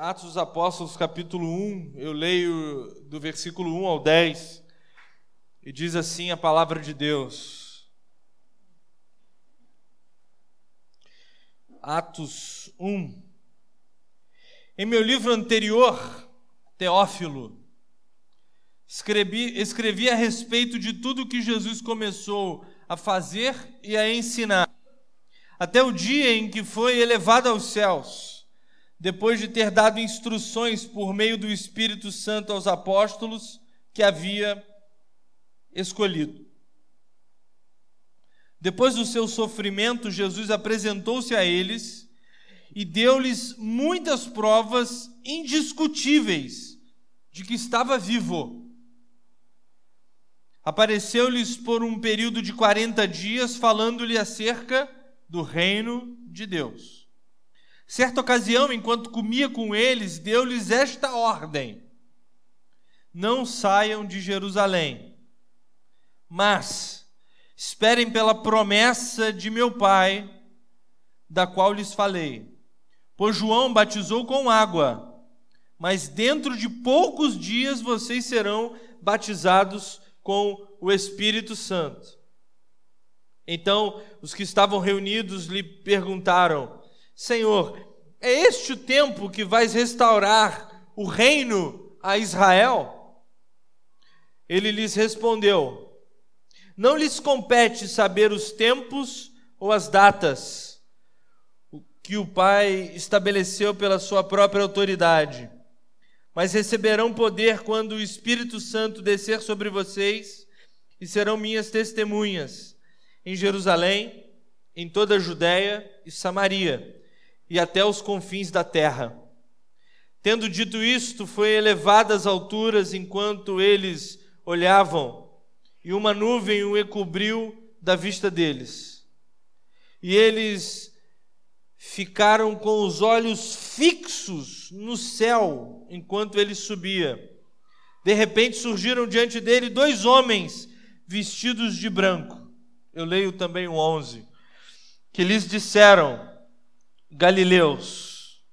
Atos dos Apóstolos, capítulo 1, eu leio do versículo 1 ao 10, e diz assim a palavra de Deus. Atos 1. Em meu livro anterior, Teófilo, escrevi, escrevi a respeito de tudo que Jesus começou a fazer e a ensinar, até o dia em que foi elevado aos céus depois de ter dado instruções por meio do Espírito Santo aos apóstolos que havia escolhido. Depois do seu sofrimento, Jesus apresentou-se a eles e deu-lhes muitas provas indiscutíveis de que estava vivo. Apareceu-lhes por um período de 40 dias, falando-lhe acerca do reino de Deus. Certa ocasião, enquanto comia com eles, deu-lhes esta ordem: Não saiam de Jerusalém, mas esperem pela promessa de meu Pai, da qual lhes falei. Pois João batizou com água, mas dentro de poucos dias vocês serão batizados com o Espírito Santo. Então os que estavam reunidos lhe perguntaram: Senhor, é este o tempo que vais restaurar o reino a Israel? Ele lhes respondeu: Não lhes compete saber os tempos ou as datas que o Pai estabeleceu pela sua própria autoridade, mas receberão poder quando o Espírito Santo descer sobre vocês e serão minhas testemunhas em Jerusalém, em toda a Judéia e Samaria e até os confins da terra. Tendo dito isto, foi elevado às alturas enquanto eles olhavam, e uma nuvem o encobriu da vista deles. E eles ficaram com os olhos fixos no céu enquanto ele subia. De repente surgiram diante dele dois homens vestidos de branco. Eu leio também o 11. Que lhes disseram: Galileus,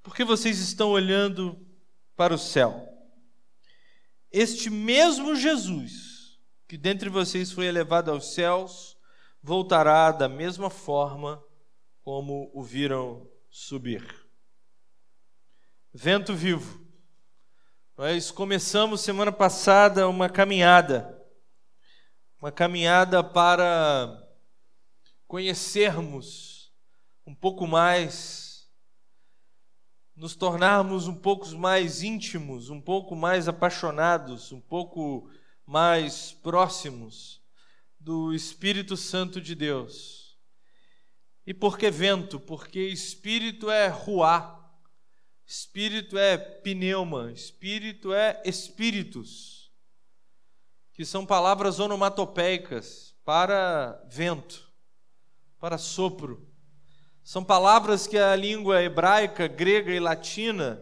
por que vocês estão olhando para o céu? Este mesmo Jesus, que dentre vocês foi elevado aos céus, voltará da mesma forma como o viram subir. Vento vivo. Nós começamos semana passada uma caminhada, uma caminhada para conhecermos um pouco mais, nos tornarmos um pouco mais íntimos, um pouco mais apaixonados, um pouco mais próximos do Espírito Santo de Deus. E por que vento? Porque espírito é ruá, espírito é pneuma, espírito é espíritos, que são palavras onomatopeicas para vento, para sopro. São palavras que a língua hebraica, grega e latina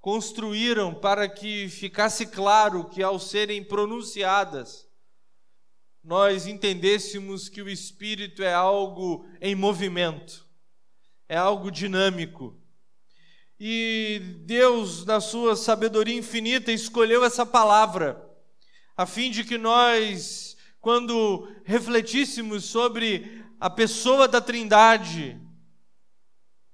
construíram para que ficasse claro que, ao serem pronunciadas, nós entendêssemos que o Espírito é algo em movimento, é algo dinâmico. E Deus, na sua sabedoria infinita, escolheu essa palavra, a fim de que nós, quando refletíssemos sobre a pessoa da Trindade,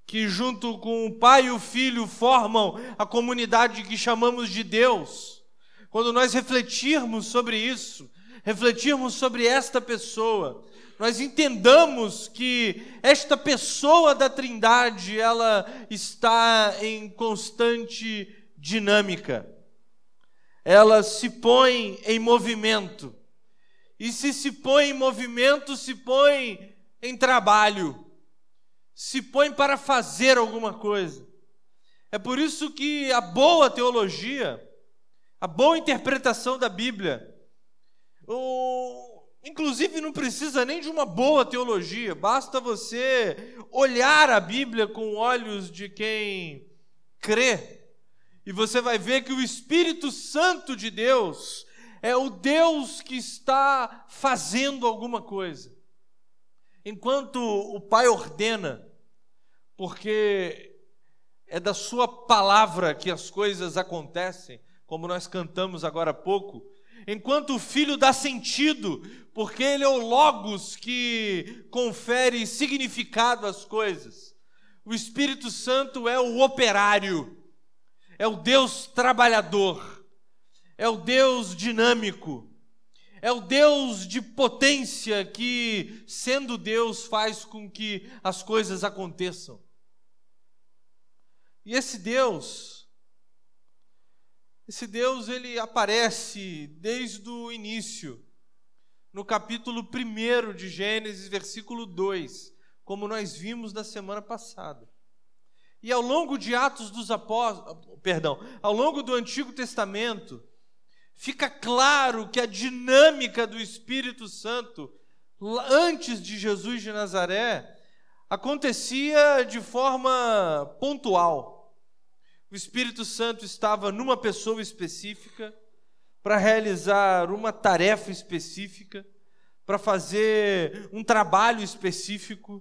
que junto com o Pai e o Filho formam a comunidade que chamamos de Deus, quando nós refletirmos sobre isso, refletirmos sobre esta pessoa, nós entendamos que esta pessoa da Trindade, ela está em constante dinâmica. Ela se põe em movimento. E se se põe em movimento, se põe em trabalho, se põe para fazer alguma coisa. É por isso que a boa teologia, a boa interpretação da Bíblia, o, inclusive não precisa nem de uma boa teologia, basta você olhar a Bíblia com olhos de quem crê, e você vai ver que o Espírito Santo de Deus é o Deus que está fazendo alguma coisa enquanto o pai ordena, porque é da Sua palavra que as coisas acontecem, como nós cantamos agora há pouco. Enquanto o Filho dá sentido, porque Ele é o Logos que confere significado às coisas. O Espírito Santo é o operário, é o Deus trabalhador, é o Deus dinâmico, é o Deus de potência que, sendo Deus, faz com que as coisas aconteçam. E esse Deus, esse Deus, ele aparece desde o início, no capítulo 1 de Gênesis, versículo 2, como nós vimos na semana passada. E ao longo de Atos dos Apóstolos, perdão, ao longo do Antigo Testamento, fica claro que a dinâmica do Espírito Santo, antes de Jesus de Nazaré, acontecia de forma pontual. O Espírito Santo estava numa pessoa específica para realizar uma tarefa específica, para fazer um trabalho específico,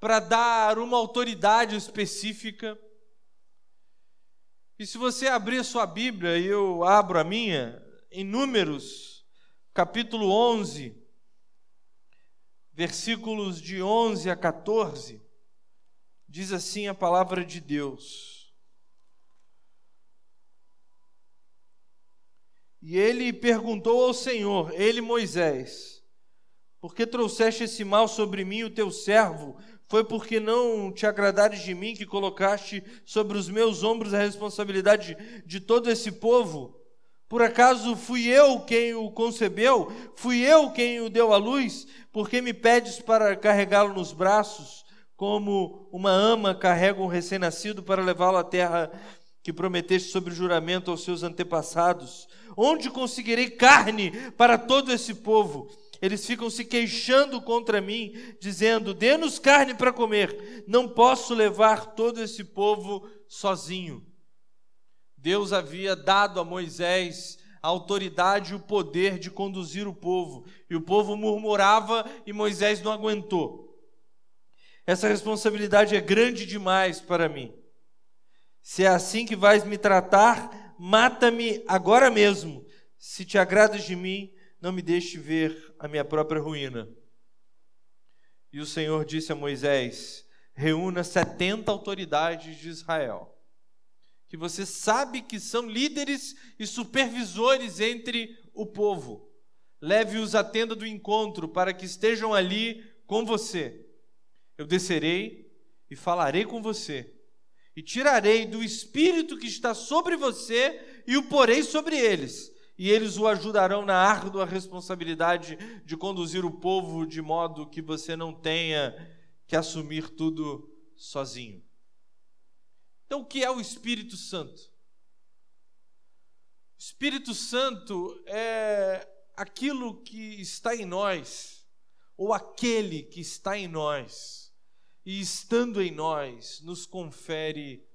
para dar uma autoridade específica. E se você abrir sua Bíblia, e eu abro a minha, em Números, capítulo 11, versículos de 11 a 14, diz assim a palavra de Deus. E ele perguntou ao Senhor, ele Moisés, por que trouxeste esse mal sobre mim, o teu servo? Foi porque não te agradares de mim que colocaste sobre os meus ombros a responsabilidade de todo esse povo? Por acaso fui eu quem o concebeu? Fui eu quem o deu à luz? Porque me pedes para carregá-lo nos braços, como uma ama carrega um recém-nascido para levá-lo à terra que prometeste sobre juramento aos seus antepassados? Onde conseguirei carne para todo esse povo? Eles ficam se queixando contra mim, dizendo: Dê-nos carne para comer. Não posso levar todo esse povo sozinho. Deus havia dado a Moisés a autoridade e o poder de conduzir o povo, e o povo murmurava e Moisés não aguentou. Essa responsabilidade é grande demais para mim. Se é assim que vais me tratar, mata-me agora mesmo. Se te agradas de mim, não me deixe ver a minha própria ruína. E o Senhor disse a Moisés: reúna setenta autoridades de Israel que você sabe que são líderes e supervisores entre o povo. Leve-os à tenda do encontro para que estejam ali com você. Eu descerei e falarei com você, e tirarei do espírito que está sobre você e o porei sobre eles, e eles o ajudarão na árdua responsabilidade de conduzir o povo de modo que você não tenha que assumir tudo sozinho. Então, o que é o Espírito Santo? O Espírito Santo é aquilo que está em nós, ou aquele que está em nós, e estando em nós, nos confere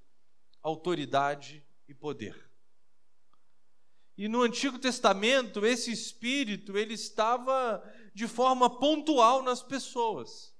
autoridade e poder. E no Antigo Testamento, esse espírito, ele estava de forma pontual nas pessoas.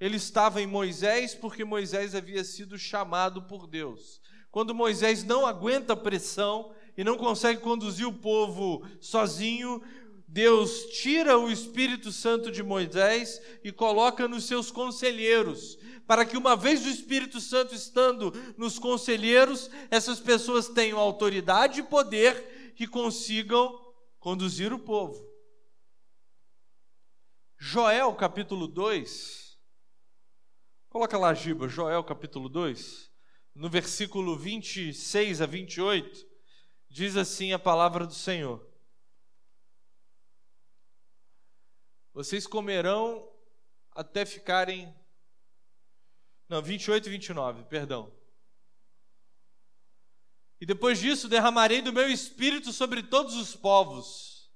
Ele estava em Moisés porque Moisés havia sido chamado por Deus. Quando Moisés não aguenta a pressão e não consegue conduzir o povo sozinho, Deus tira o Espírito Santo de Moisés e coloca nos seus conselheiros, para que uma vez o Espírito Santo estando nos conselheiros, essas pessoas tenham autoridade e poder que consigam conduzir o povo. Joel capítulo 2, Coloca lá, Giba, Joel capítulo 2, no versículo 26 a 28, diz assim a palavra do Senhor: Vocês comerão até ficarem. Não, 28 e 29, perdão. E depois disso derramarei do meu espírito sobre todos os povos.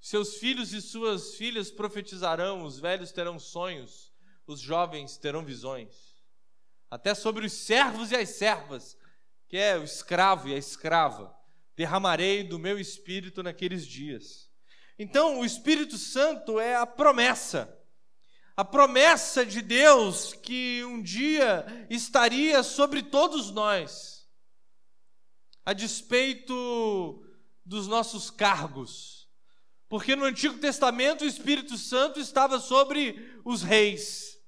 Seus filhos e suas filhas profetizarão, os velhos terão sonhos os jovens terão visões. Até sobre os servos e as servas, que é o escravo e a escrava, derramarei do meu espírito naqueles dias. Então, o Espírito Santo é a promessa. a promessa de Deus que um dia estaria sobre todos nós, a despeito dos nossos cargos. Porque no Antigo Testamento o Espírito Santo estava sobre os reis,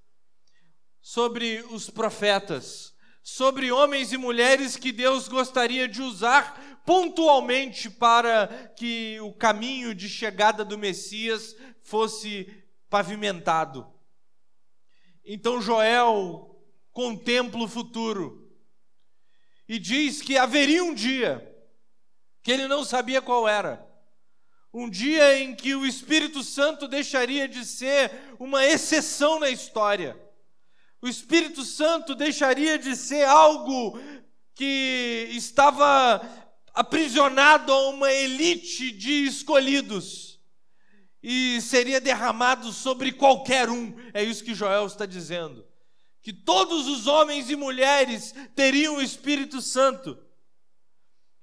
sobre os profetas, sobre homens e mulheres que Deus gostaria de usar pontualmente para que o caminho de chegada do Messias fosse pavimentado. Então Joel contempla o futuro e diz que haveria um dia que ele não sabia qual era. Um dia em que o Espírito Santo deixaria de ser uma exceção na história. O Espírito Santo deixaria de ser algo que estava aprisionado a uma elite de escolhidos e seria derramado sobre qualquer um. É isso que Joel está dizendo. Que todos os homens e mulheres teriam o Espírito Santo.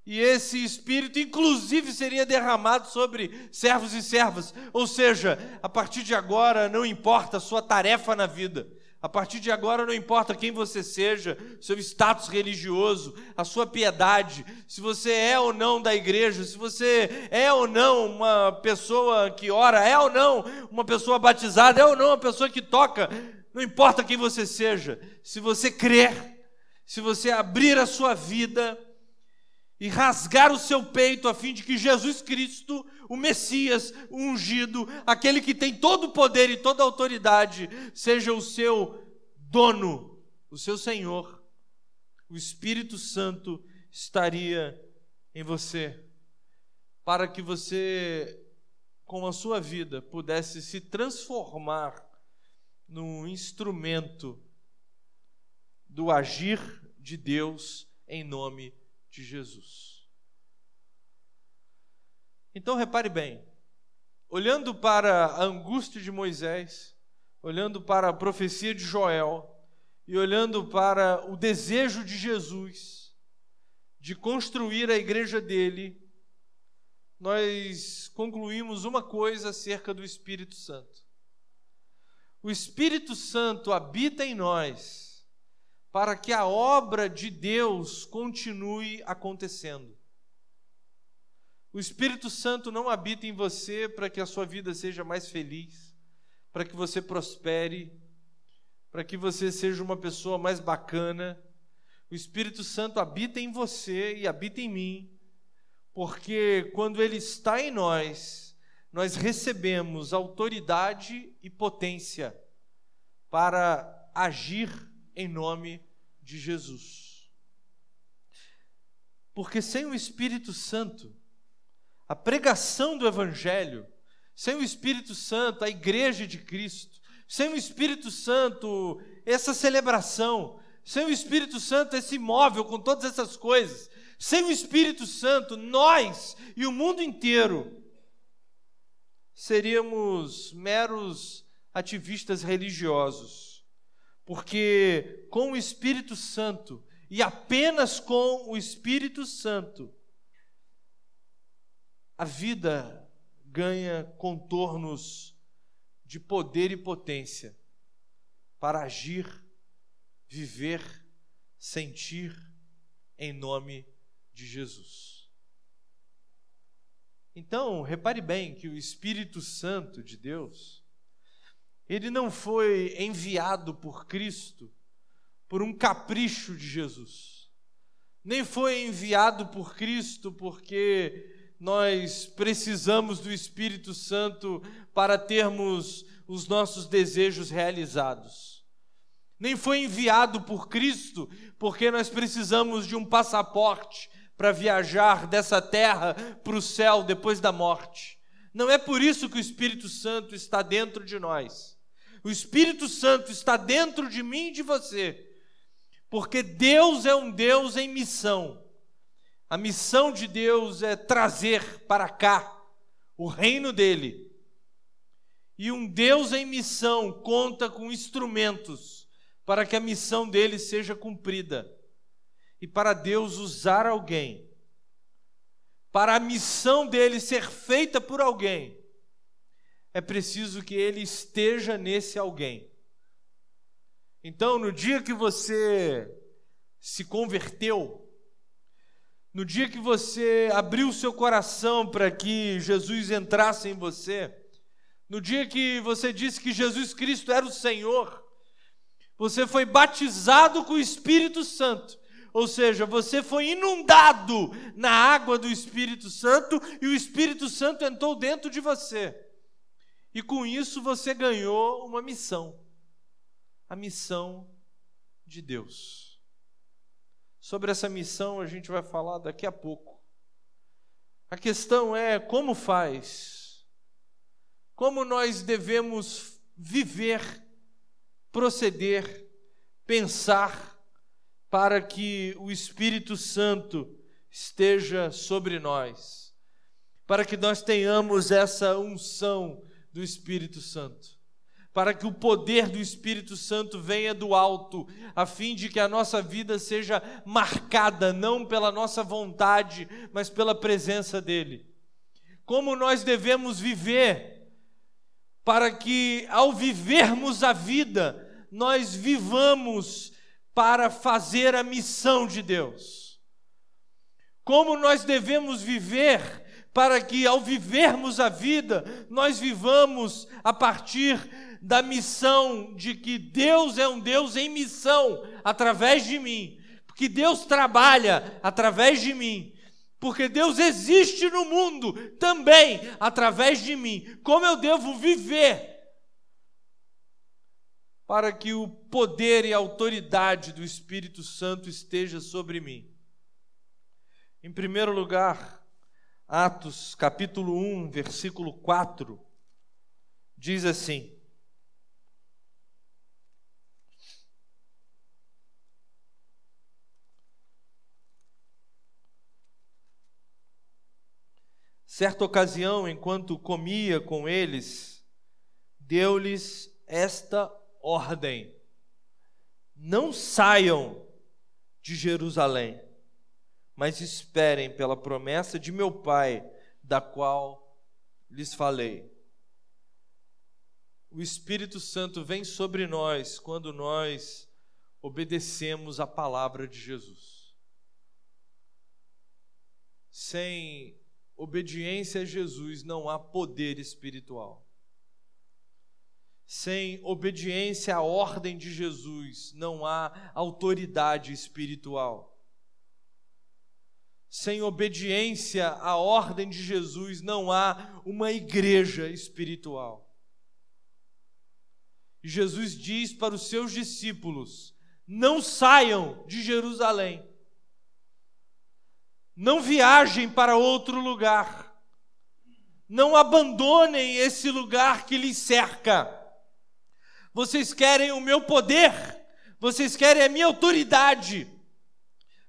E esse Espírito, inclusive, seria derramado sobre servos e servas. Ou seja, a partir de agora, não importa a sua tarefa na vida, a partir de agora, não importa quem você seja, seu status religioso, a sua piedade, se você é ou não da igreja, se você é ou não uma pessoa que ora, é ou não uma pessoa batizada, é ou não uma pessoa que toca, não importa quem você seja, se você crer, se você abrir a sua vida e rasgar o seu peito a fim de que Jesus Cristo o Messias, o ungido, aquele que tem todo o poder e toda a autoridade, seja o seu dono, o seu Senhor, o Espírito Santo estaria em você, para que você, com a sua vida, pudesse se transformar num instrumento do agir de Deus em nome de Jesus. Então repare bem, olhando para a angústia de Moisés, olhando para a profecia de Joel e olhando para o desejo de Jesus de construir a igreja dele, nós concluímos uma coisa acerca do Espírito Santo. O Espírito Santo habita em nós para que a obra de Deus continue acontecendo. O Espírito Santo não habita em você para que a sua vida seja mais feliz, para que você prospere, para que você seja uma pessoa mais bacana. O Espírito Santo habita em você e habita em mim, porque quando ele está em nós, nós recebemos autoridade e potência para agir em nome de Jesus. Porque sem o Espírito Santo, a pregação do Evangelho, sem o Espírito Santo, a igreja de Cristo, sem o Espírito Santo, essa celebração, sem o Espírito Santo, esse imóvel com todas essas coisas, sem o Espírito Santo, nós e o mundo inteiro seríamos meros ativistas religiosos, porque com o Espírito Santo e apenas com o Espírito Santo, a vida ganha contornos de poder e potência para agir, viver, sentir em nome de Jesus. Então, repare bem que o Espírito Santo de Deus, ele não foi enviado por Cristo por um capricho de Jesus, nem foi enviado por Cristo porque nós precisamos do Espírito Santo para termos os nossos desejos realizados. Nem foi enviado por Cristo porque nós precisamos de um passaporte para viajar dessa terra para o céu depois da morte. Não é por isso que o Espírito Santo está dentro de nós. O Espírito Santo está dentro de mim e de você, porque Deus é um Deus em missão. A missão de Deus é trazer para cá o reino dele. E um Deus em missão conta com instrumentos para que a missão dele seja cumprida. E para Deus usar alguém, para a missão dele ser feita por alguém, é preciso que ele esteja nesse alguém. Então, no dia que você se converteu, no dia que você abriu seu coração para que Jesus entrasse em você, no dia que você disse que Jesus Cristo era o Senhor, você foi batizado com o Espírito Santo. Ou seja, você foi inundado na água do Espírito Santo e o Espírito Santo entrou dentro de você. E com isso você ganhou uma missão a missão de Deus. Sobre essa missão a gente vai falar daqui a pouco. A questão é como faz, como nós devemos viver, proceder, pensar para que o Espírito Santo esteja sobre nós, para que nós tenhamos essa unção do Espírito Santo para que o poder do Espírito Santo venha do alto, a fim de que a nossa vida seja marcada não pela nossa vontade, mas pela presença dEle. Como nós devemos viver, para que ao vivermos a vida, nós vivamos para fazer a missão de Deus. Como nós devemos viver para que ao vivermos a vida, nós vivamos a partir da missão de que Deus é um Deus em missão através de mim, porque Deus trabalha através de mim, porque Deus existe no mundo também através de mim. Como eu devo viver para que o poder e a autoridade do Espírito Santo esteja sobre mim? Em primeiro lugar, Atos capítulo 1, versículo 4, diz assim: Certa ocasião, enquanto comia com eles, deu-lhes esta ordem: Não saiam de Jerusalém, mas esperem pela promessa de meu Pai, da qual lhes falei. O Espírito Santo vem sobre nós quando nós obedecemos a palavra de Jesus. Sem obediência a Jesus não há poder espiritual. Sem obediência à ordem de Jesus não há autoridade espiritual. Sem obediência à ordem de Jesus não há uma igreja espiritual. Jesus diz para os seus discípulos: não saiam de Jerusalém não viajem para outro lugar. Não abandonem esse lugar que lhes cerca. Vocês querem o meu poder, vocês querem a minha autoridade,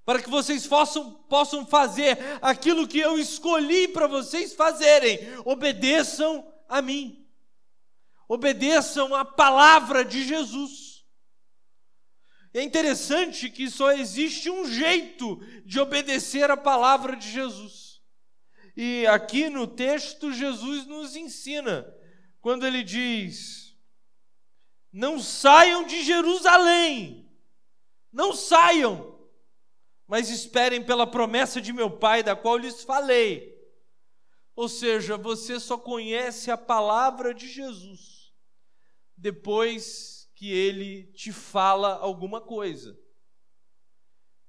para que vocês possam, possam fazer aquilo que eu escolhi para vocês fazerem. Obedeçam a mim, obedeçam a palavra de Jesus. É interessante que só existe um jeito de obedecer a palavra de Jesus. E aqui no texto, Jesus nos ensina, quando ele diz: Não saiam de Jerusalém, não saiam, mas esperem pela promessa de meu Pai, da qual lhes falei. Ou seja, você só conhece a palavra de Jesus depois que ele te fala alguma coisa.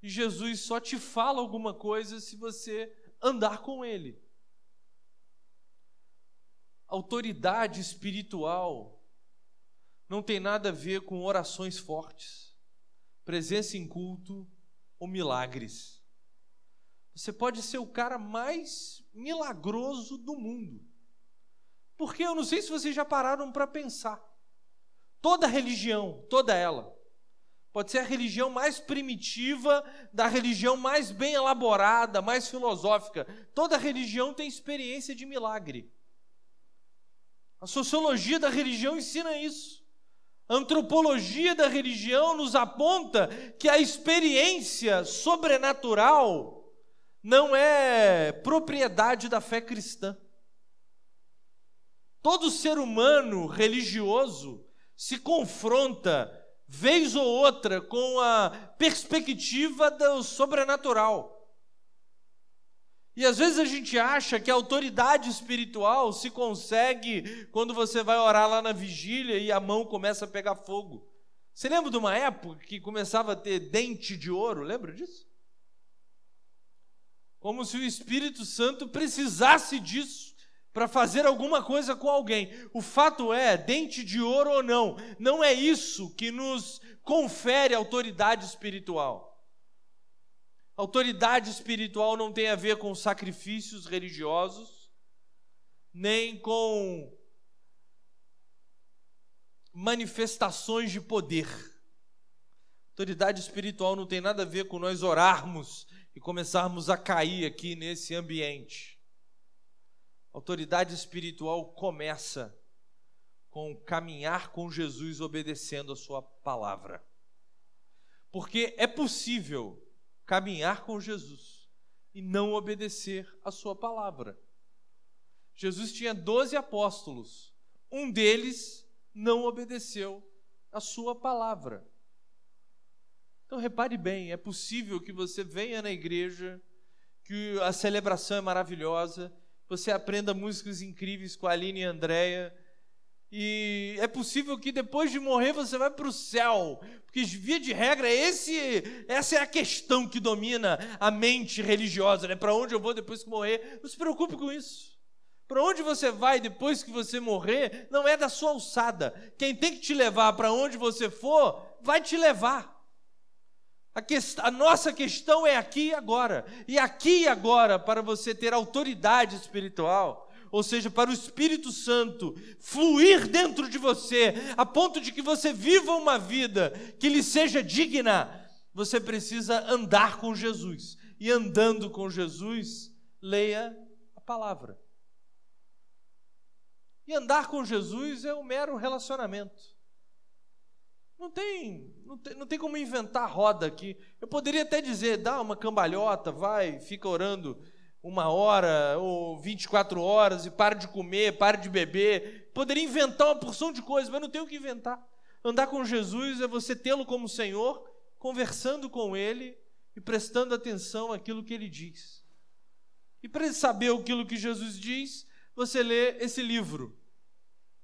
E Jesus só te fala alguma coisa se você andar com ele. Autoridade espiritual não tem nada a ver com orações fortes, presença em culto ou milagres. Você pode ser o cara mais milagroso do mundo. Porque eu não sei se vocês já pararam para pensar. Toda religião, toda ela, pode ser a religião mais primitiva, da religião mais bem elaborada, mais filosófica. Toda religião tem experiência de milagre. A sociologia da religião ensina isso. Antropologia da religião nos aponta que a experiência sobrenatural não é propriedade da fé cristã. Todo ser humano religioso se confronta, vez ou outra, com a perspectiva do sobrenatural. E às vezes a gente acha que a autoridade espiritual se consegue quando você vai orar lá na vigília e a mão começa a pegar fogo. Você lembra de uma época que começava a ter dente de ouro? Lembra disso? Como se o Espírito Santo precisasse disso para fazer alguma coisa com alguém. O fato é, dente de ouro ou não, não é isso que nos confere autoridade espiritual. Autoridade espiritual não tem a ver com sacrifícios religiosos, nem com manifestações de poder. Autoridade espiritual não tem nada a ver com nós orarmos e começarmos a cair aqui nesse ambiente. Autoridade espiritual começa com caminhar com Jesus obedecendo a sua palavra. Porque é possível caminhar com Jesus e não obedecer a sua palavra. Jesus tinha doze apóstolos, um deles não obedeceu a sua palavra. Então repare bem, é possível que você venha na igreja, que a celebração é maravilhosa, você aprenda músicas incríveis com a Aline e a Andréia, e é possível que depois de morrer você vai para o céu, porque via de regra esse, essa é a questão que domina a mente religiosa, né? Para onde eu vou depois que morrer? Não se preocupe com isso. Para onde você vai depois que você morrer não é da sua alçada. Quem tem que te levar para onde você for, vai te levar. A, que, a, nossa questão é aqui e agora. E aqui e agora, para você ter autoridade espiritual, ou seja, para o Espírito Santo fluir dentro de você, a ponto de que você viva uma vida que lhe seja digna, você precisa andar com Jesus. E andando com Jesus, leia a palavra. E andar com Jesus é um mero relacionamento. Não tem, não tem, não tem como inventar roda aqui. Eu poderia até dizer, dá uma cambalhota, vai, fica orando uma hora ou 24 horas e para de comer, para de beber. Poderia inventar uma porção de coisas, mas não tem o que inventar. Andar com Jesus é você tê-lo como Senhor, conversando com Ele e prestando atenção àquilo que Ele diz. E para saber aquilo que Jesus diz, você lê esse livro,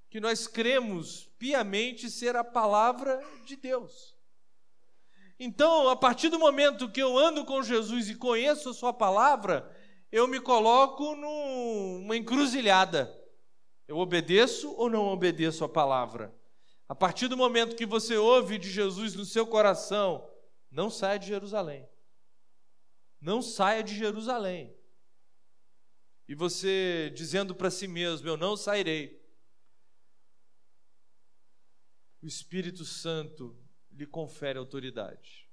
que nós cremos piamente ser a palavra de Deus. Então, a partir do momento que eu ando com Jesus e conheço a Sua palavra, eu me coloco numa encruzilhada. Eu obedeço ou não obedeço a palavra? A partir do momento que você ouve de Jesus no seu coração, não saia de Jerusalém. Não saia de Jerusalém. E você dizendo para si mesmo: Eu não sairei. O Espírito Santo lhe confere autoridade.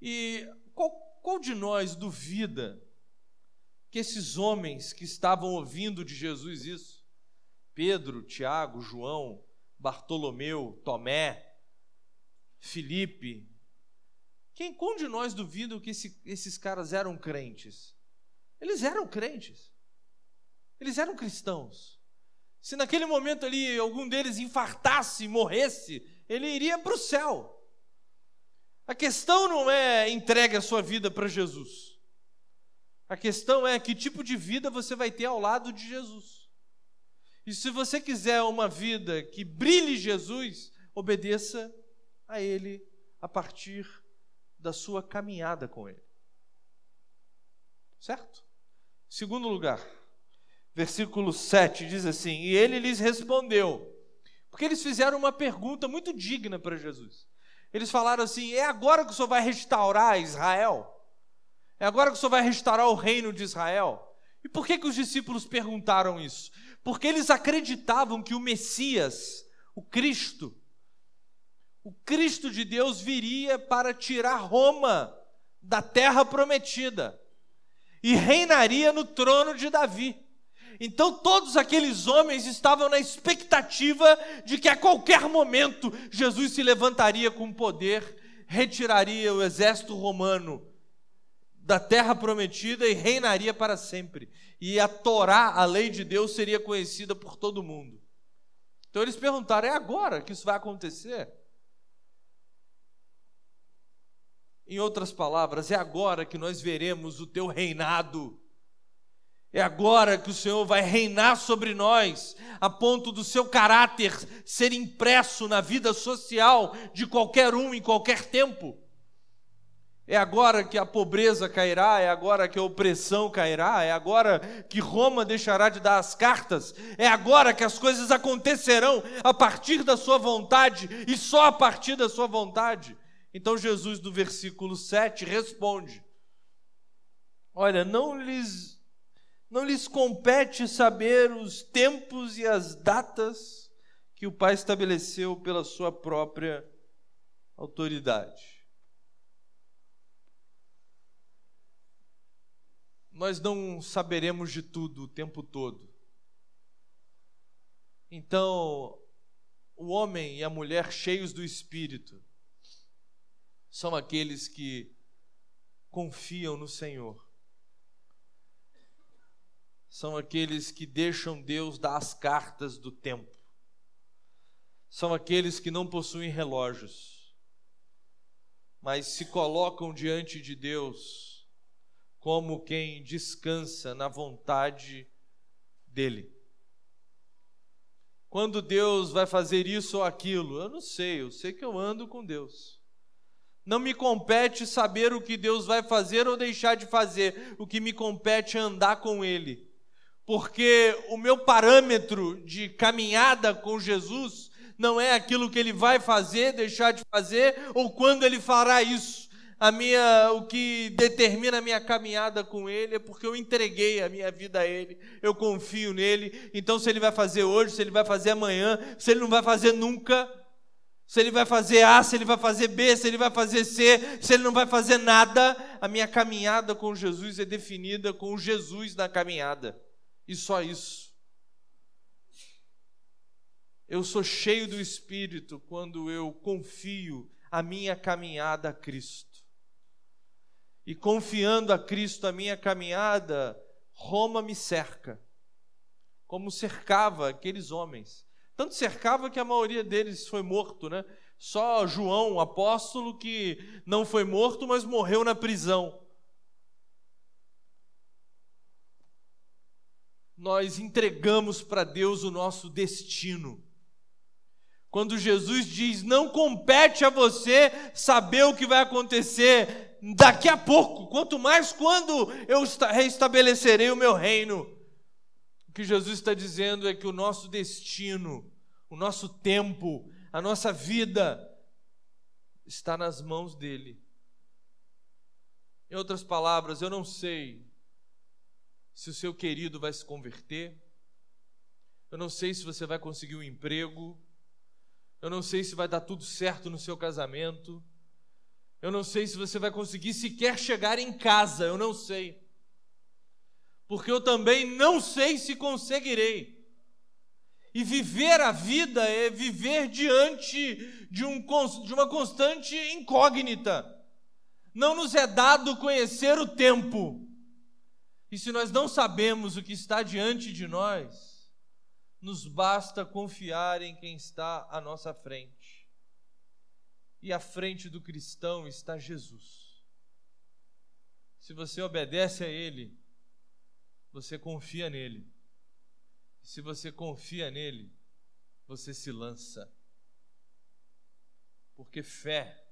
E qual qual de nós duvida que esses homens que estavam ouvindo de Jesus isso, Pedro, Tiago, João, Bartolomeu, Tomé, Felipe, quem qual de nós duvida que esse, esses caras eram crentes? Eles eram crentes. Eles eram cristãos. Se naquele momento ali algum deles infartasse, morresse, ele iria para o céu. A questão não é entregue a sua vida para Jesus. A questão é que tipo de vida você vai ter ao lado de Jesus. E se você quiser uma vida que brilhe Jesus, obedeça a Ele a partir da sua caminhada com Ele. Certo? Segundo lugar, versículo 7 diz assim: E ele lhes respondeu, porque eles fizeram uma pergunta muito digna para Jesus. Eles falaram assim: é agora que o Senhor vai restaurar Israel? É agora que o Senhor vai restaurar o reino de Israel? E por que, que os discípulos perguntaram isso? Porque eles acreditavam que o Messias, o Cristo, o Cristo de Deus viria para tirar Roma da terra prometida e reinaria no trono de Davi. Então todos aqueles homens estavam na expectativa de que a qualquer momento Jesus se levantaria com poder, retiraria o exército romano da terra prometida e reinaria para sempre. E a Torá, a lei de Deus, seria conhecida por todo mundo. Então eles perguntaram: é agora que isso vai acontecer? Em outras palavras, é agora que nós veremos o teu reinado. É agora que o Senhor vai reinar sobre nós, a ponto do seu caráter ser impresso na vida social de qualquer um em qualquer tempo. É agora que a pobreza cairá, é agora que a opressão cairá, é agora que Roma deixará de dar as cartas, é agora que as coisas acontecerão a partir da sua vontade e só a partir da sua vontade. Então Jesus, no versículo 7, responde: Olha, não lhes, não lhes compete saber os tempos e as datas que o Pai estabeleceu pela sua própria autoridade. Nós não saberemos de tudo o tempo todo. Então, o homem e a mulher cheios do Espírito, são aqueles que confiam no Senhor. São aqueles que deixam Deus dar as cartas do tempo. São aqueles que não possuem relógios, mas se colocam diante de Deus como quem descansa na vontade dEle. Quando Deus vai fazer isso ou aquilo, eu não sei, eu sei que eu ando com Deus. Não me compete saber o que Deus vai fazer ou deixar de fazer, o que me compete é andar com Ele. Porque o meu parâmetro de caminhada com Jesus não é aquilo que Ele vai fazer, deixar de fazer, ou quando Ele fará isso. A minha, o que determina a minha caminhada com Ele é porque eu entreguei a minha vida a Ele, eu confio nele. Então, se Ele vai fazer hoje, se Ele vai fazer amanhã, se Ele não vai fazer nunca, se ele vai fazer A, se ele vai fazer B, se ele vai fazer C, se ele não vai fazer nada, a minha caminhada com Jesus é definida com Jesus na caminhada. E só isso. Eu sou cheio do Espírito quando eu confio a minha caminhada a Cristo. E confiando a Cristo a minha caminhada, Roma me cerca, como cercava aqueles homens. Tanto cercava que a maioria deles foi morto, né? Só João, apóstolo, que não foi morto, mas morreu na prisão. Nós entregamos para Deus o nosso destino. Quando Jesus diz: Não compete a você saber o que vai acontecer daqui a pouco, quanto mais quando eu restabelecerei o meu reino. O que Jesus está dizendo é que o nosso destino, o nosso tempo, a nossa vida está nas mãos dele. Em outras palavras, eu não sei se o seu querido vai se converter, eu não sei se você vai conseguir um emprego, eu não sei se vai dar tudo certo no seu casamento, eu não sei se você vai conseguir sequer chegar em casa, eu não sei porque eu também não sei se conseguirei. E viver a vida é viver diante de, um, de uma constante incógnita. Não nos é dado conhecer o tempo. E se nós não sabemos o que está diante de nós, nos basta confiar em quem está à nossa frente. E à frente do cristão está Jesus. Se você obedece a Ele, você confia nele. Se você confia nele, você se lança. Porque fé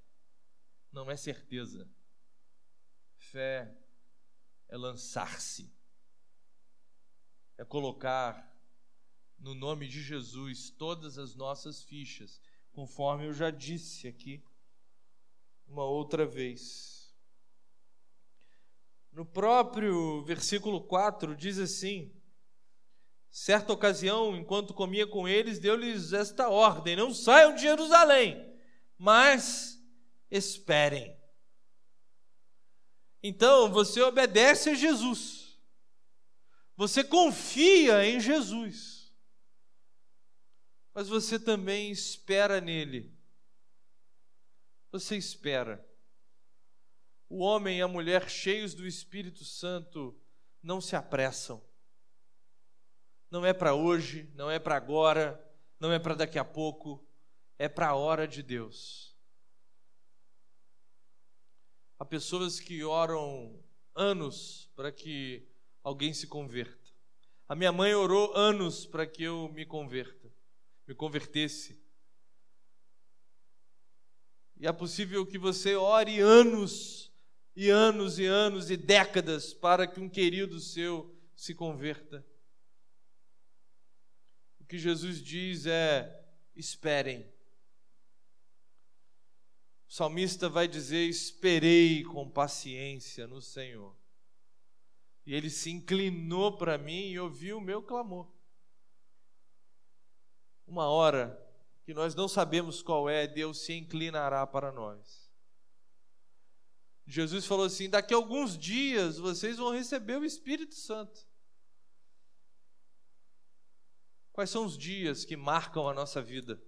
não é certeza. Fé é lançar-se. É colocar no nome de Jesus todas as nossas fichas, conforme eu já disse aqui uma outra vez. No próprio versículo 4 diz assim: Certa ocasião, enquanto comia com eles, deu-lhes esta ordem: Não saiam de Jerusalém, mas esperem. Então, você obedece a Jesus. Você confia em Jesus. Mas você também espera nele. Você espera. o homem e a mulher cheios do Espírito Santo não se apressam. Não é para hoje, não é para agora, não é para daqui a pouco, é para a hora de Deus. Há pessoas que oram anos para que alguém se converta. A minha mãe orou anos para que eu me converta, me convertesse. E é possível que você ore anos e anos e anos e décadas para que um querido seu se converta. O que Jesus diz é: esperem. O salmista vai dizer: esperei com paciência no Senhor. E ele se inclinou para mim e ouviu o meu clamor. Uma hora que nós não sabemos qual é, Deus se inclinará para nós. Jesus falou assim: daqui a alguns dias vocês vão receber o Espírito Santo. Quais são os dias que marcam a nossa vida?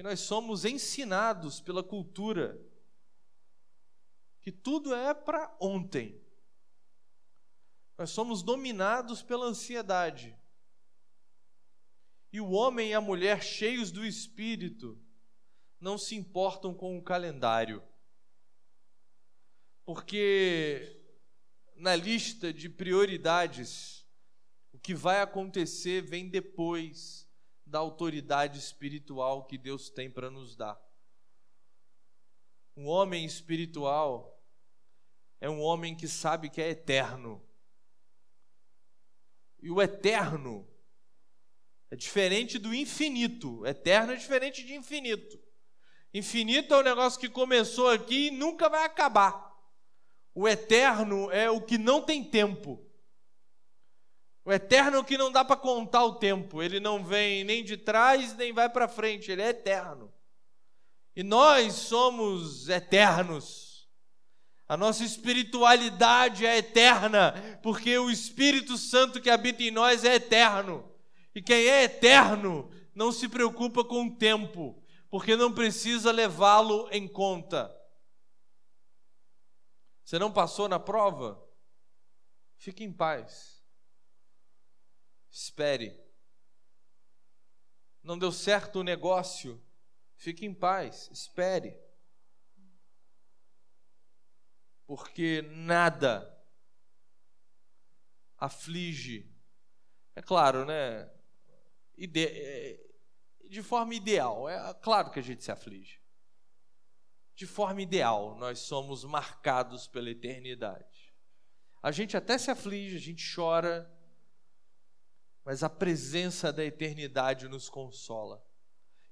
Porque nós somos ensinados pela cultura que tudo é para ontem. Nós somos dominados pela ansiedade. E o homem e a mulher cheios do espírito não se importam com o calendário. Porque na lista de prioridades, o que vai acontecer vem depois da autoridade espiritual que Deus tem para nos dar. Um homem espiritual é um homem que sabe que é eterno. E o eterno é diferente do infinito. Eterno é diferente de infinito. Infinito é um negócio que começou aqui e nunca vai acabar. O eterno é o que não tem tempo. O eterno é que não dá para contar o tempo. Ele não vem nem de trás nem vai para frente. Ele é eterno. E nós somos eternos. A nossa espiritualidade é eterna, porque o Espírito Santo que habita em nós é eterno. E quem é eterno não se preocupa com o tempo, porque não precisa levá-lo em conta. Você não passou na prova? Fique em paz. Espere. Não deu certo o negócio? Fique em paz, espere. Porque nada aflige. É claro, né? Ide é, de forma ideal. É claro que a gente se aflige. De forma ideal, nós somos marcados pela eternidade. A gente até se aflige, a gente chora, mas a presença da eternidade nos consola.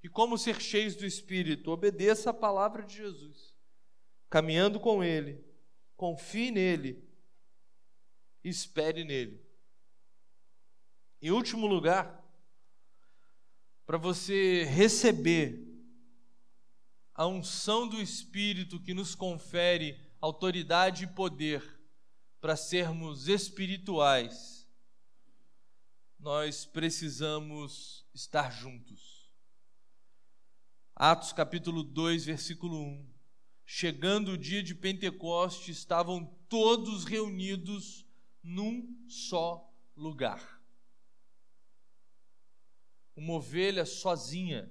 E como ser cheios do Espírito? Obedeça a palavra de Jesus, caminhando com Ele, confie nele, espere nele. Em último lugar, para você receber a unção do Espírito que nos confere autoridade e poder para sermos espirituais, nós precisamos estar juntos. Atos capítulo 2, versículo 1. Chegando o dia de Pentecoste, estavam todos reunidos num só lugar. Uma ovelha sozinha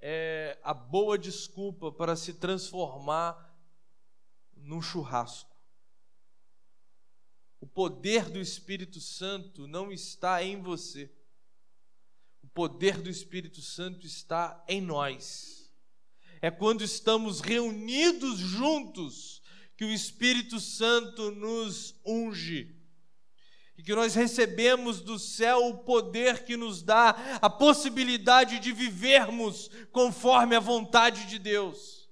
é a boa desculpa para se transformar num churrasco. O poder do Espírito Santo não está em você. O poder do Espírito Santo está em nós. É quando estamos reunidos juntos que o Espírito Santo nos unge e que nós recebemos do céu o poder que nos dá a possibilidade de vivermos conforme a vontade de Deus.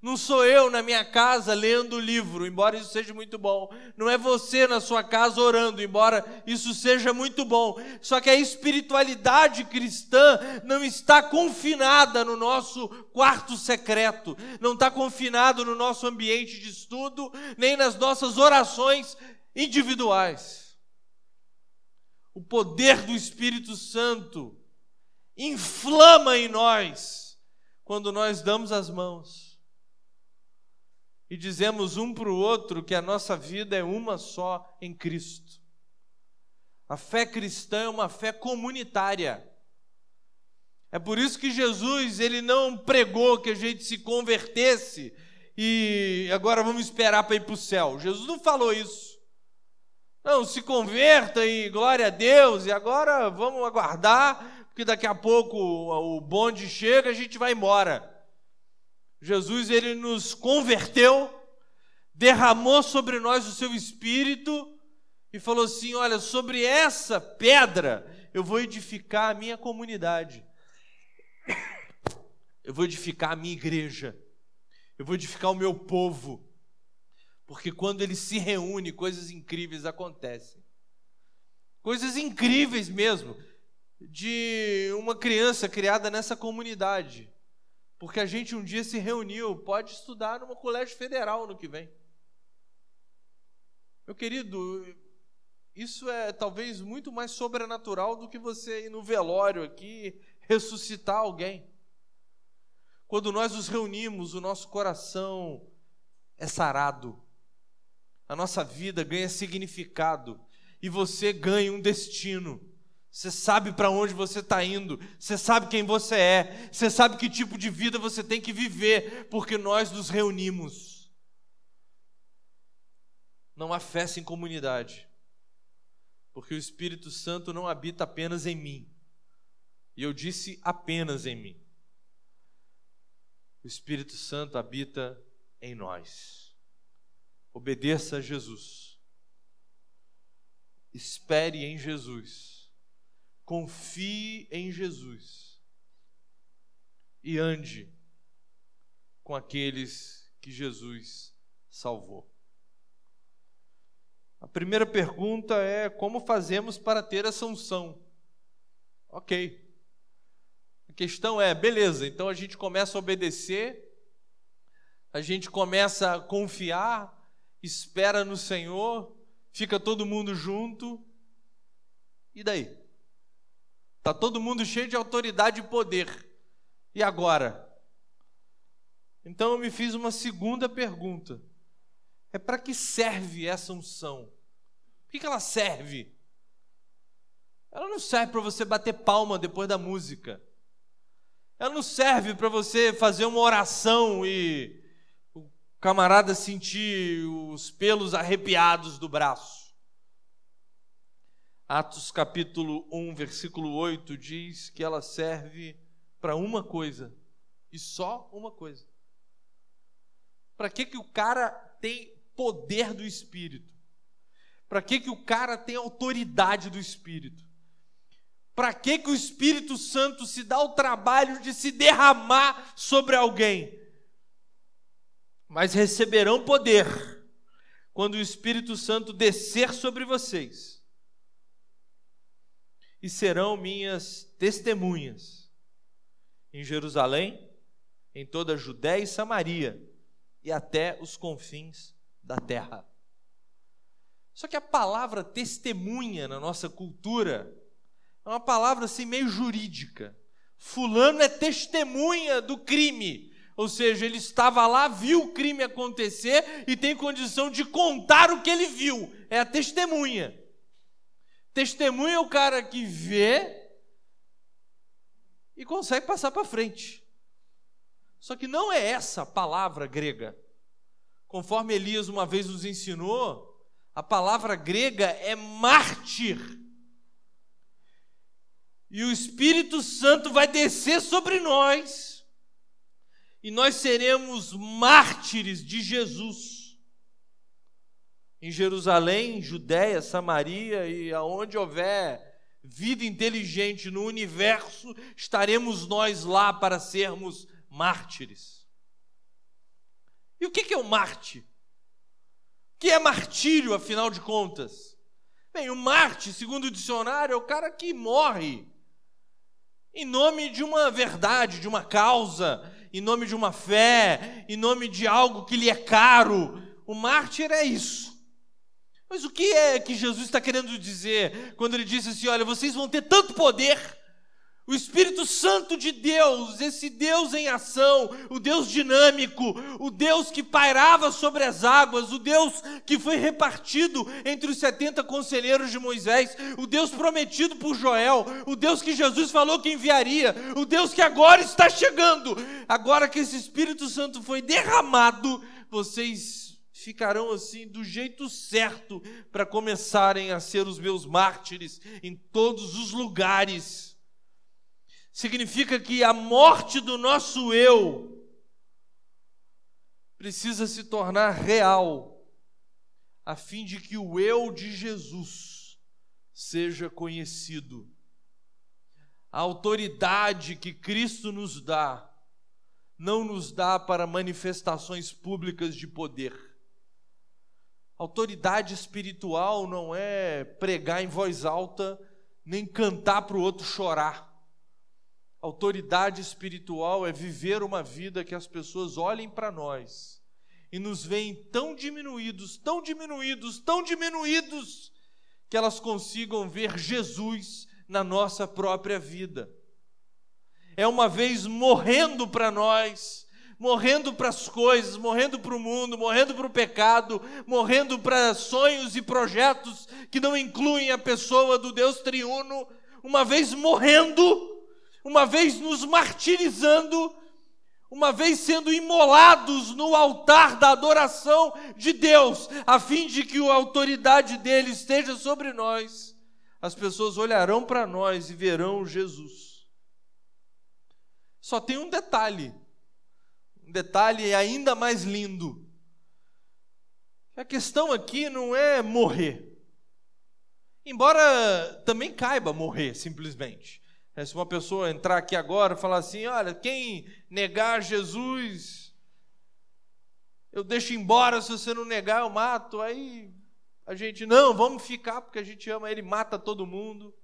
Não sou eu na minha casa lendo o livro, embora isso seja muito bom. Não é você na sua casa orando, embora isso seja muito bom. Só que a espiritualidade cristã não está confinada no nosso quarto secreto, não está confinado no nosso ambiente de estudo, nem nas nossas orações individuais. O poder do Espírito Santo inflama em nós quando nós damos as mãos e dizemos um para o outro que a nossa vida é uma só em Cristo. A fé cristã é uma fé comunitária. É por isso que Jesus ele não pregou que a gente se convertesse e agora vamos esperar para ir para o céu. Jesus não falou isso. Não, se converta e glória a Deus, e agora vamos aguardar, porque daqui a pouco o bonde chega, a gente vai embora. Jesus ele nos converteu, derramou sobre nós o seu espírito e falou assim: "Olha, sobre essa pedra eu vou edificar a minha comunidade. Eu vou edificar a minha igreja. Eu vou edificar o meu povo. Porque quando ele se reúne, coisas incríveis acontecem. Coisas incríveis mesmo, de uma criança criada nessa comunidade. Porque a gente um dia se reuniu, pode estudar numa colégio federal no que vem. Meu querido, isso é talvez muito mais sobrenatural do que você ir no velório aqui ressuscitar alguém. Quando nós nos reunimos, o nosso coração é sarado, a nossa vida ganha significado e você ganha um destino. Você sabe para onde você está indo, você sabe quem você é, você sabe que tipo de vida você tem que viver, porque nós nos reunimos. Não há festa em comunidade, porque o Espírito Santo não habita apenas em mim, e eu disse apenas em mim. O Espírito Santo habita em nós. Obedeça a Jesus. Espere em Jesus. Confie em Jesus. E ande com aqueles que Jesus salvou. A primeira pergunta é: como fazemos para ter essa unção? Ok questão é, beleza, então a gente começa a obedecer, a gente começa a confiar, espera no Senhor, fica todo mundo junto, e daí? Tá todo mundo cheio de autoridade e poder. E agora? Então eu me fiz uma segunda pergunta. É para que serve essa unção? Por que, que ela serve? Ela não serve para você bater palma depois da música. Ela não serve para você fazer uma oração e o camarada sentir os pelos arrepiados do braço. Atos capítulo 1, versículo 8 diz que ela serve para uma coisa e só uma coisa. Para que, que o cara tem poder do Espírito? Para que, que o cara tem autoridade do Espírito? Para que, que o Espírito Santo se dá o trabalho de se derramar sobre alguém? Mas receberão poder quando o Espírito Santo descer sobre vocês, e serão minhas testemunhas em Jerusalém, em toda a Judéia e Samaria e até os confins da terra. Só que a palavra testemunha na nossa cultura é uma palavra assim meio jurídica. Fulano é testemunha do crime. Ou seja, ele estava lá, viu o crime acontecer e tem condição de contar o que ele viu. É a testemunha. Testemunha é o cara que vê e consegue passar para frente. Só que não é essa palavra grega. Conforme Elias uma vez nos ensinou, a palavra grega é mártir e o Espírito Santo vai descer sobre nós, e nós seremos mártires de Jesus. Em Jerusalém, Judéia, Samaria e aonde houver vida inteligente no universo, estaremos nós lá para sermos mártires. E o que é o Marte? O que é martírio, afinal de contas? Bem, o Marte, segundo o dicionário, é o cara que morre em nome de uma verdade, de uma causa, em nome de uma fé, em nome de algo que lhe é caro. O mártir é isso. Mas o que é que Jesus está querendo dizer quando ele disse assim: olha, vocês vão ter tanto poder, O Espírito Santo de Deus, esse Deus em ação, o Deus dinâmico, o Deus que pairava sobre as águas, o Deus que foi repartido entre os 70 conselheiros de Moisés, o Deus prometido por Joel, o Deus que Jesus falou que enviaria, o Deus que agora está chegando. Agora que esse Espírito Santo foi derramado, vocês ficarão assim do jeito certo para começarem a ser os meus mártires em todos os lugares significa que a morte do nosso eu precisa se tornar real, a fim de que o eu de Jesus seja conhecido. A autoridade que Cristo nos dá, não nos dá para manifestações públicas de poder. Autoridade espiritual não é pregar em voz alta, nem cantar para o outro chorar. Autoridade espiritual é viver uma vida que as pessoas olhem para nós e nos veem tão diminuídos, tão diminuídos, tão diminuídos, que elas consigam ver Jesus na nossa própria vida. É uma vez morrendo para nós, morrendo para as coisas, morrendo para o mundo, morrendo para o pecado, morrendo para sonhos e projetos que não incluem a pessoa do Deus triuno, uma vez morrendo uma vez nos martirizando, uma vez sendo imolados no altar da adoração de Deus, a fim de que a autoridade dele esteja sobre nós, as pessoas olharão para nós e verão Jesus. Só tem um detalhe, um detalhe ainda mais lindo. A questão aqui não é morrer, embora também caiba morrer simplesmente. É, se uma pessoa entrar aqui agora e falar assim: olha, quem negar Jesus, eu deixo embora, se você não negar, eu mato. Aí a gente, não, vamos ficar porque a gente ama ele, mata todo mundo.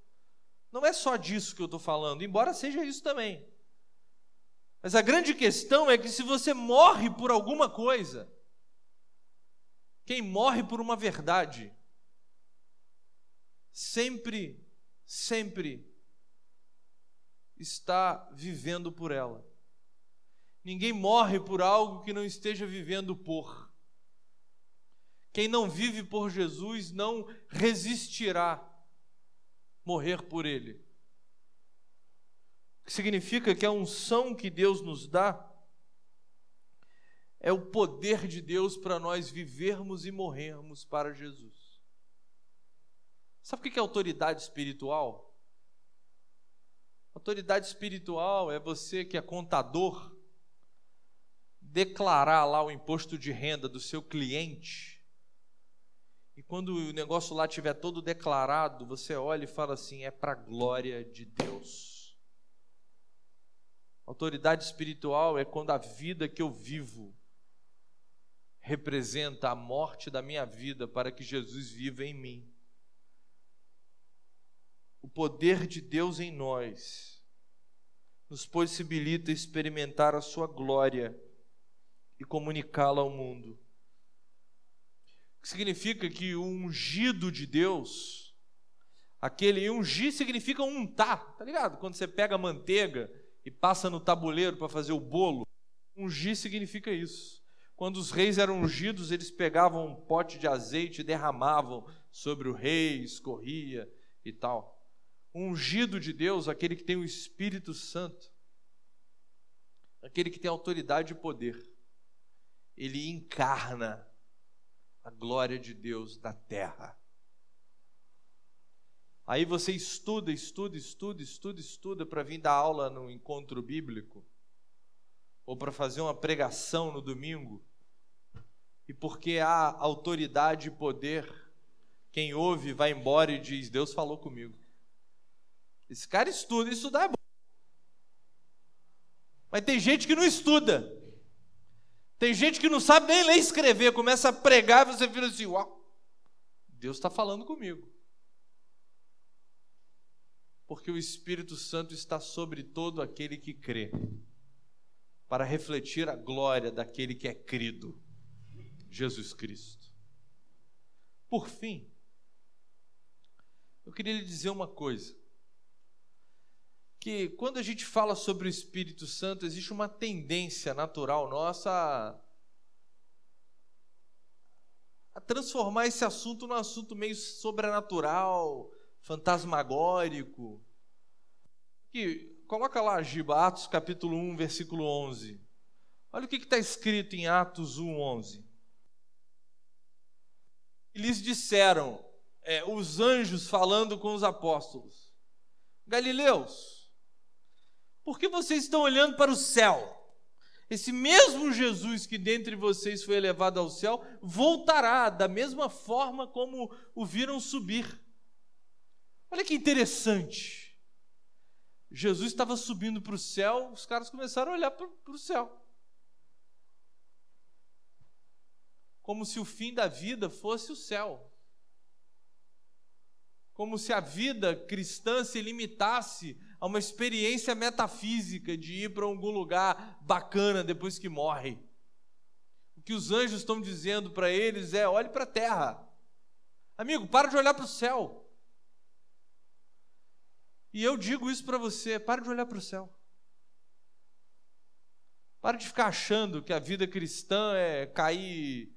Não é só disso que eu estou falando, embora seja isso também. Mas a grande questão é que se você morre por alguma coisa, quem morre por uma verdade, sempre, sempre está vivendo por ela. Ninguém morre por algo que não esteja vivendo por. Quem não vive por Jesus não resistirá morrer por Ele. Que significa que a unção que Deus nos dá é o poder de Deus para nós vivermos e morrermos para Jesus. Sabe o que é autoridade espiritual? Autoridade espiritual é você que é contador, declarar lá o imposto de renda do seu cliente. E quando o negócio lá tiver todo declarado, você olha e fala assim: é para a glória de Deus. Autoridade espiritual é quando a vida que eu vivo representa a morte da minha vida para que Jesus viva em mim o poder de Deus em nós nos possibilita experimentar a sua glória e comunicá-la ao mundo. O que significa que o ungido de Deus, aquele ungir significa untar, tá ligado? Quando você pega manteiga e passa no tabuleiro para fazer o bolo, ungir significa isso. Quando os reis eram ungidos, eles pegavam um pote de azeite e derramavam sobre o rei, escorria e tal ungido de Deus, aquele que tem o Espírito Santo, aquele que tem autoridade e poder, ele encarna a glória de Deus na terra. Aí você estuda, estuda, estuda, estuda, estuda para vir dar aula no encontro bíblico, ou para fazer uma pregação no domingo, e porque há autoridade e poder, quem ouve vai embora e diz: Deus falou comigo. Esse cara estuda, estudar é bom. Mas tem gente que não estuda. Tem gente que não sabe nem ler e escrever, começa a pregar e você vira assim: Uau, Deus está falando comigo. Porque o Espírito Santo está sobre todo aquele que crê, para refletir a glória daquele que é crido, Jesus Cristo. Por fim, eu queria lhe dizer uma coisa que quando a gente fala sobre o Espírito Santo, existe uma tendência natural nossa a, a transformar esse assunto num assunto meio sobrenatural, fantasmagórico. Que, coloca lá, Giba, Atos capítulo 1, versículo 11. Olha o que está escrito em Atos 1, 11. E lhes disseram, é, os anjos falando com os apóstolos: Galileus, por que vocês estão olhando para o céu? Esse mesmo Jesus que dentre vocês foi elevado ao céu, voltará da mesma forma como o viram subir. Olha que interessante. Jesus estava subindo para o céu, os caras começaram a olhar para o céu. Como se o fim da vida fosse o céu como se a vida cristã se limitasse a uma experiência metafísica de ir para algum lugar bacana depois que morre. O que os anjos estão dizendo para eles é: olhe para a terra. Amigo, para de olhar para o céu. E eu digo isso para você: para de olhar para o céu. Para de ficar achando que a vida cristã é cair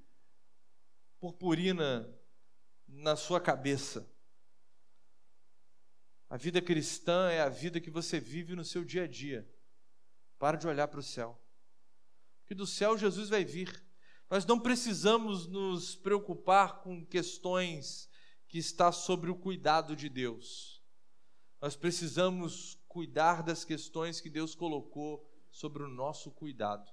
purpurina na sua cabeça. A vida cristã é a vida que você vive no seu dia a dia. Para de olhar para o céu. Porque do céu Jesus vai vir. Nós não precisamos nos preocupar com questões que está sobre o cuidado de Deus. Nós precisamos cuidar das questões que Deus colocou sobre o nosso cuidado.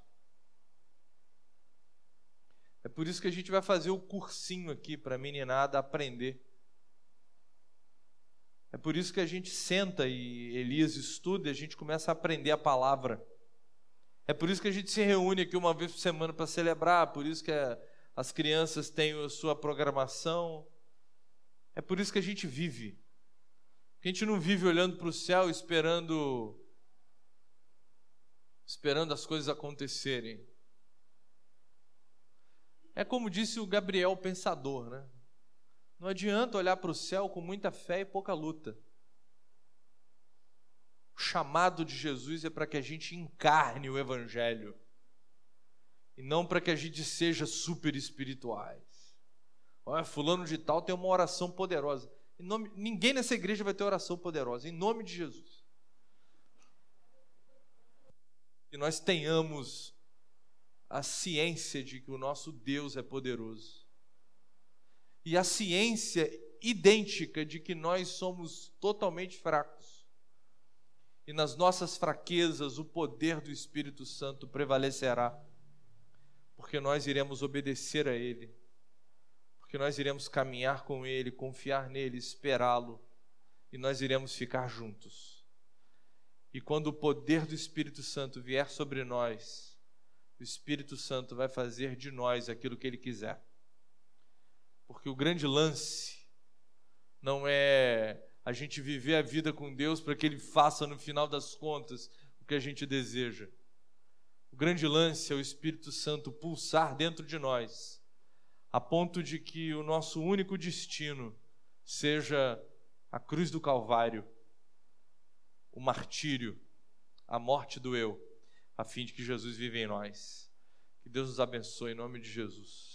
É por isso que a gente vai fazer o cursinho aqui para a meninada aprender. É por isso que a gente senta e Elias estuda e a gente começa a aprender a palavra. É por isso que a gente se reúne aqui uma vez por semana para celebrar, por isso que as crianças têm a sua programação. É por isso que a gente vive. A gente não vive olhando para o céu esperando esperando as coisas acontecerem. É como disse o Gabriel Pensador, né? Não adianta olhar para o céu com muita fé e pouca luta. O chamado de Jesus é para que a gente encarne o Evangelho e não para que a gente seja super espirituais. Olha, fulano de tal tem uma oração poderosa. Nome, ninguém nessa igreja vai ter oração poderosa, em nome de Jesus. Que nós tenhamos a ciência de que o nosso Deus é poderoso e a ciência idêntica de que nós somos totalmente fracos. E nas nossas fraquezas o poder do Espírito Santo prevalecerá, porque nós iremos obedecer a Ele, porque nós iremos caminhar com Ele, confiar nele, esperá-lo, e nós iremos ficar juntos. E quando o poder do Espírito Santo vier sobre nós, o Espírito Santo vai fazer de nós aquilo que Ele quiser. Porque o grande lance não é a gente viver a vida com Deus para que Ele faça no final das contas o que a gente deseja. O grande lance é o Espírito Santo pulsar dentro de nós, a ponto de que o nosso único destino seja a cruz do Calvário, o martírio, a morte do eu, a fim de que Jesus viva em nós. Que Deus nos abençoe em nome de Jesus.